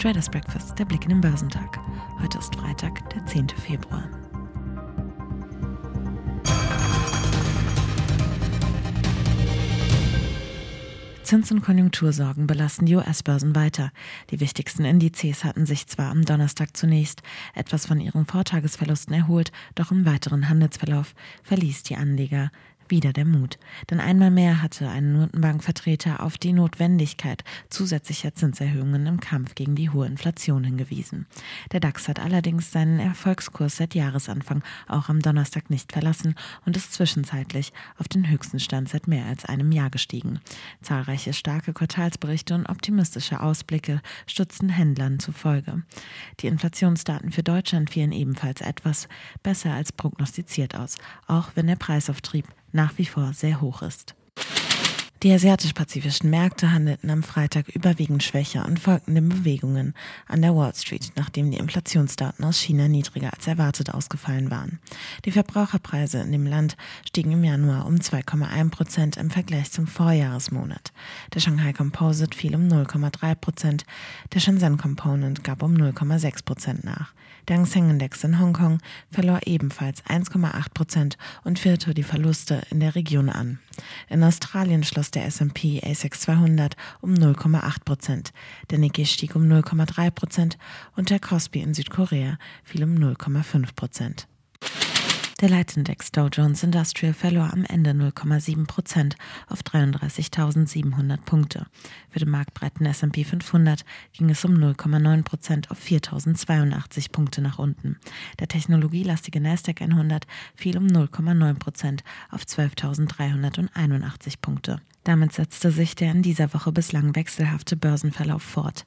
Traders Breakfast, der Blick in den Börsentag. Heute ist Freitag, der 10. Februar. Zins- und Konjunktursorgen belasten die US-Börsen weiter. Die wichtigsten Indizes hatten sich zwar am Donnerstag zunächst etwas von ihren Vortagesverlusten erholt, doch im weiteren Handelsverlauf verließ die Anleger wieder der Mut. Denn einmal mehr hatte ein Notenbankvertreter auf die Notwendigkeit zusätzlicher Zinserhöhungen im Kampf gegen die hohe Inflation hingewiesen. Der DAX hat allerdings seinen Erfolgskurs seit Jahresanfang auch am Donnerstag nicht verlassen und ist zwischenzeitlich auf den höchsten Stand seit mehr als einem Jahr gestiegen. Zahlreiche starke Quartalsberichte und optimistische Ausblicke stützten Händlern zufolge. Die Inflationsdaten für Deutschland fielen ebenfalls etwas besser als prognostiziert aus, auch wenn der Preisauftrieb nach wie vor sehr hoch ist. Die asiatisch-pazifischen Märkte handelten am Freitag überwiegend schwächer und folgten den Bewegungen an der Wall Street, nachdem die Inflationsdaten aus China niedriger als erwartet ausgefallen waren. Die Verbraucherpreise in dem Land stiegen im Januar um 2,1 Prozent im Vergleich zum Vorjahresmonat. Der Shanghai Composite fiel um 0,3 Prozent, der Shenzhen Component gab um 0,6 Prozent nach. Der Hang Seng Index in Hongkong verlor ebenfalls 1,8 Prozent und führte die Verluste in der Region an. In Australien schloss der S&P ASX 200 um 0,8 Prozent, der Nikkei stieg um 0,3 Prozent und der Kospi in Südkorea fiel um 0,5 Prozent. Der Leitindex Dow Jones Industrial verlor am Ende 0,7 Prozent auf 33.700 Punkte. Für den marktbreiten S&P 500 ging es um 0,9 Prozent auf 4.082 Punkte nach unten. Der technologielastige Nasdaq 100 fiel um 0,9 Prozent auf 12.381 Punkte. Damit setzte sich der in dieser Woche bislang wechselhafte Börsenverlauf fort.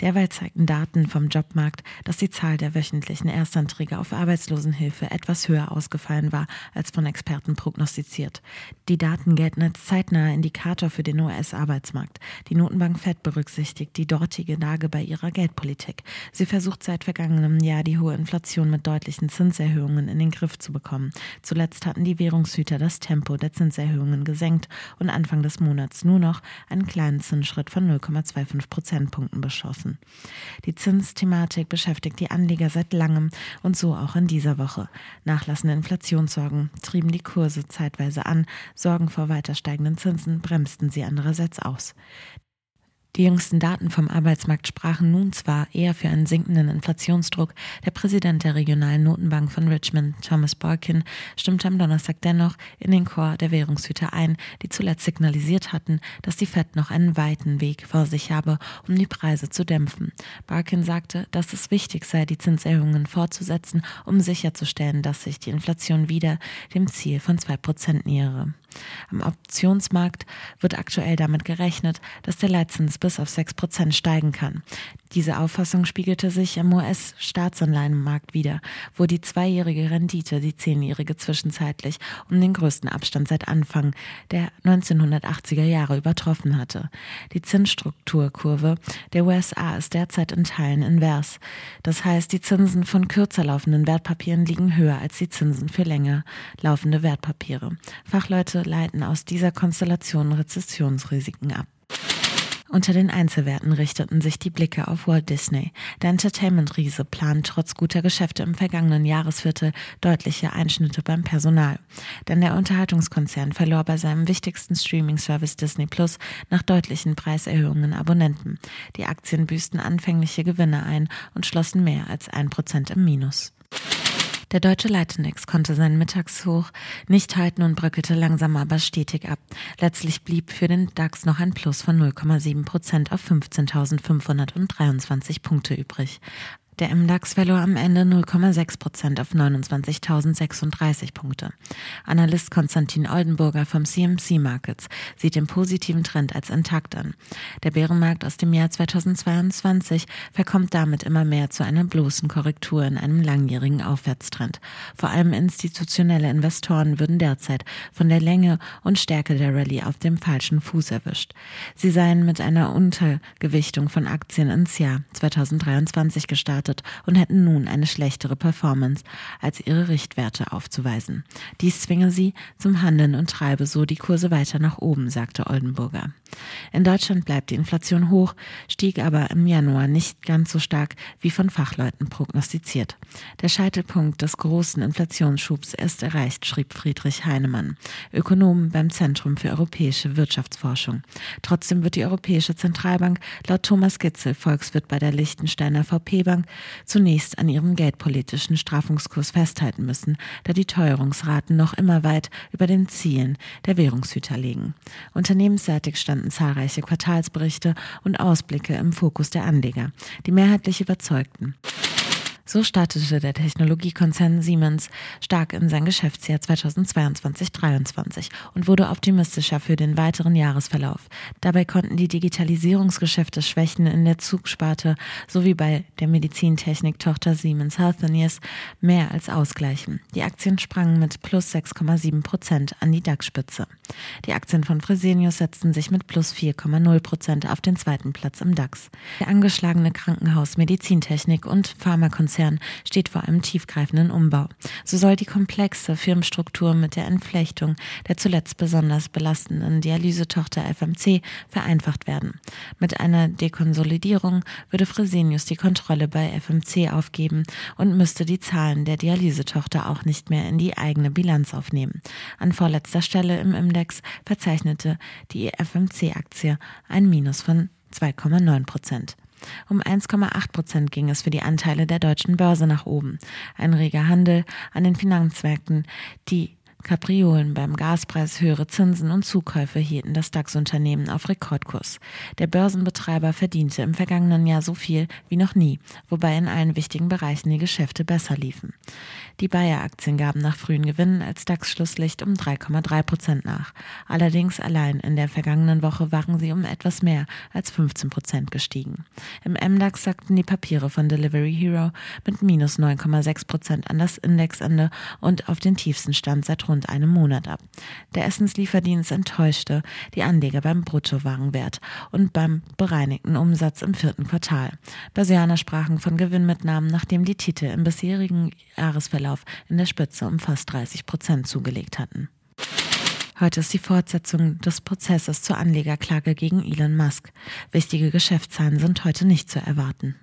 Derweil zeigten Daten vom Jobmarkt, dass die Zahl der wöchentlichen Erstanträge auf Arbeitslosenhilfe etwas höher ausgefallen war als von Experten prognostiziert. Die Daten gelten als zeitnaher Indikator für den US-Arbeitsmarkt. Die Notenbank Fed berücksichtigt die dortige Lage bei ihrer Geldpolitik. Sie versucht seit vergangenem Jahr die hohe Inflation mit deutlichen Zinserhöhungen in den Griff zu bekommen. Zuletzt hatten die Währungshüter das Tempo der Zinserhöhungen gesenkt und Anfang des Monats nur noch einen kleinen Zinsschritt von 0,25 Prozentpunkten beschlossen. Die Zinsthematik beschäftigt die Anleger seit langem und so auch in dieser Woche. Nachlassende Inflationssorgen trieben die Kurse zeitweise an, Sorgen vor weiter steigenden Zinsen bremsten sie andererseits aus. Die jüngsten Daten vom Arbeitsmarkt sprachen nun zwar eher für einen sinkenden Inflationsdruck. Der Präsident der regionalen Notenbank von Richmond, Thomas Barkin, stimmte am Donnerstag dennoch in den Chor der Währungshüter ein, die zuletzt signalisiert hatten, dass die Fed noch einen weiten Weg vor sich habe, um die Preise zu dämpfen. Barkin sagte, dass es wichtig sei, die Zinserhöhungen fortzusetzen, um sicherzustellen, dass sich die Inflation wieder dem Ziel von zwei Prozent nähere. Am Optionsmarkt wird aktuell damit gerechnet, dass der Leitzins bis auf 6 Prozent steigen kann. Diese Auffassung spiegelte sich am US-Staatsanleihenmarkt wider, wo die zweijährige Rendite die zehnjährige zwischenzeitlich um den größten Abstand seit Anfang der 1980er Jahre übertroffen hatte. Die Zinsstrukturkurve der USA ist derzeit in Teilen invers. Das heißt, die Zinsen von kürzer laufenden Wertpapieren liegen höher als die Zinsen für länger laufende Wertpapiere. Fachleute leiten aus dieser Konstellation Rezessionsrisiken ab. Unter den Einzelwerten richteten sich die Blicke auf Walt Disney. Der Entertainment-Riese plant trotz guter Geschäfte im vergangenen Jahresviertel deutliche Einschnitte beim Personal. Denn der Unterhaltungskonzern verlor bei seinem wichtigsten Streaming-Service Disney Plus nach deutlichen Preiserhöhungen Abonnenten. Die Aktien büßten anfängliche Gewinne ein und schlossen mehr als ein Prozent im Minus. Der deutsche Leitindex konnte seinen Mittagshoch nicht halten und bröckelte langsam aber stetig ab. Letztlich blieb für den DAX noch ein Plus von 0,7 Prozent auf 15.523 Punkte übrig. Der MDAX verlor am Ende 0,6 Prozent auf 29.036 Punkte. Analyst Konstantin Oldenburger vom CMC Markets sieht den positiven Trend als intakt an. Der Bärenmarkt aus dem Jahr 2022 verkommt damit immer mehr zu einer bloßen Korrektur in einem langjährigen Aufwärtstrend. Vor allem institutionelle Investoren würden derzeit von der Länge und Stärke der Rallye auf dem falschen Fuß erwischt. Sie seien mit einer Untergewichtung von Aktien ins Jahr 2023 gestartet gestartet und hätten nun eine schlechtere Performance als ihre Richtwerte aufzuweisen. Dies zwinge sie zum Handeln und treibe so die Kurse weiter nach oben, sagte Oldenburger. In Deutschland bleibt die Inflation hoch, stieg aber im Januar nicht ganz so stark wie von Fachleuten prognostiziert. Der Scheitelpunkt des großen Inflationsschubs ist erreicht, schrieb Friedrich Heinemann, Ökonom beim Zentrum für europäische Wirtschaftsforschung. Trotzdem wird die Europäische Zentralbank laut Thomas Gitzel, Volkswirt bei der Liechtensteiner VP Bank, zunächst an ihrem geldpolitischen Strafungskurs festhalten müssen, da die Teuerungsraten noch immer weit über den Zielen der Währungshüter liegen. Unternehmensseitig standen zahlreiche Quartalsberichte und Ausblicke im Fokus der Anleger, die mehrheitlich überzeugten. So startete der Technologiekonzern Siemens stark in sein Geschäftsjahr 2022-23 und wurde optimistischer für den weiteren Jahresverlauf. Dabei konnten die Digitalisierungsgeschäfte Schwächen in der Zugsparte sowie bei der Medizintechnik-Tochter Siemens Healthineers mehr als ausgleichen. Die Aktien sprangen mit plus 6,7 Prozent an die DAX-Spitze. Die Aktien von Fresenius setzten sich mit plus 4,0 Prozent auf den zweiten Platz im DAX. Der angeschlagene Krankenhaus, Medizintechnik und Pharmakonzern Konzern steht vor einem tiefgreifenden Umbau. So soll die komplexe Firmenstruktur mit der Entflechtung der zuletzt besonders belastenden Dialysetochter FMC vereinfacht werden. Mit einer Dekonsolidierung würde Fresenius die Kontrolle bei FMC aufgeben und müsste die Zahlen der Dialysetochter auch nicht mehr in die eigene Bilanz aufnehmen. An vorletzter Stelle im Index verzeichnete die FMC-Aktie ein Minus von 2,9 Prozent. Um 1,8 Prozent ging es für die Anteile der deutschen Börse nach oben. Ein reger Handel an den Finanzmärkten, die Kapriolen beim Gaspreis, höhere Zinsen und Zukäufe hielten das DAX-Unternehmen auf Rekordkurs. Der Börsenbetreiber verdiente im vergangenen Jahr so viel wie noch nie, wobei in allen wichtigen Bereichen die Geschäfte besser liefen. Die Bayer-Aktien gaben nach frühen Gewinnen als DAX-Schlusslicht um 3,3 Prozent nach. Allerdings allein in der vergangenen Woche waren sie um etwas mehr als 15 Prozent gestiegen. Im MDAX sagten die Papiere von Delivery Hero mit minus 9,6 Prozent an das Indexende und auf den tiefsten Stand seit rund einem Monat ab. Der Essenslieferdienst enttäuschte die Anleger beim Bruttowarenwert und beim bereinigten Umsatz im vierten Quartal. Börsianer sprachen von Gewinnmitnahmen, nachdem die Titel im bisherigen Jahresverlauf Verlauf in der Spitze um fast 30 Prozent zugelegt hatten. Heute ist die Fortsetzung des Prozesses zur Anlegerklage gegen Elon Musk. Wichtige Geschäftszahlen sind heute nicht zu erwarten.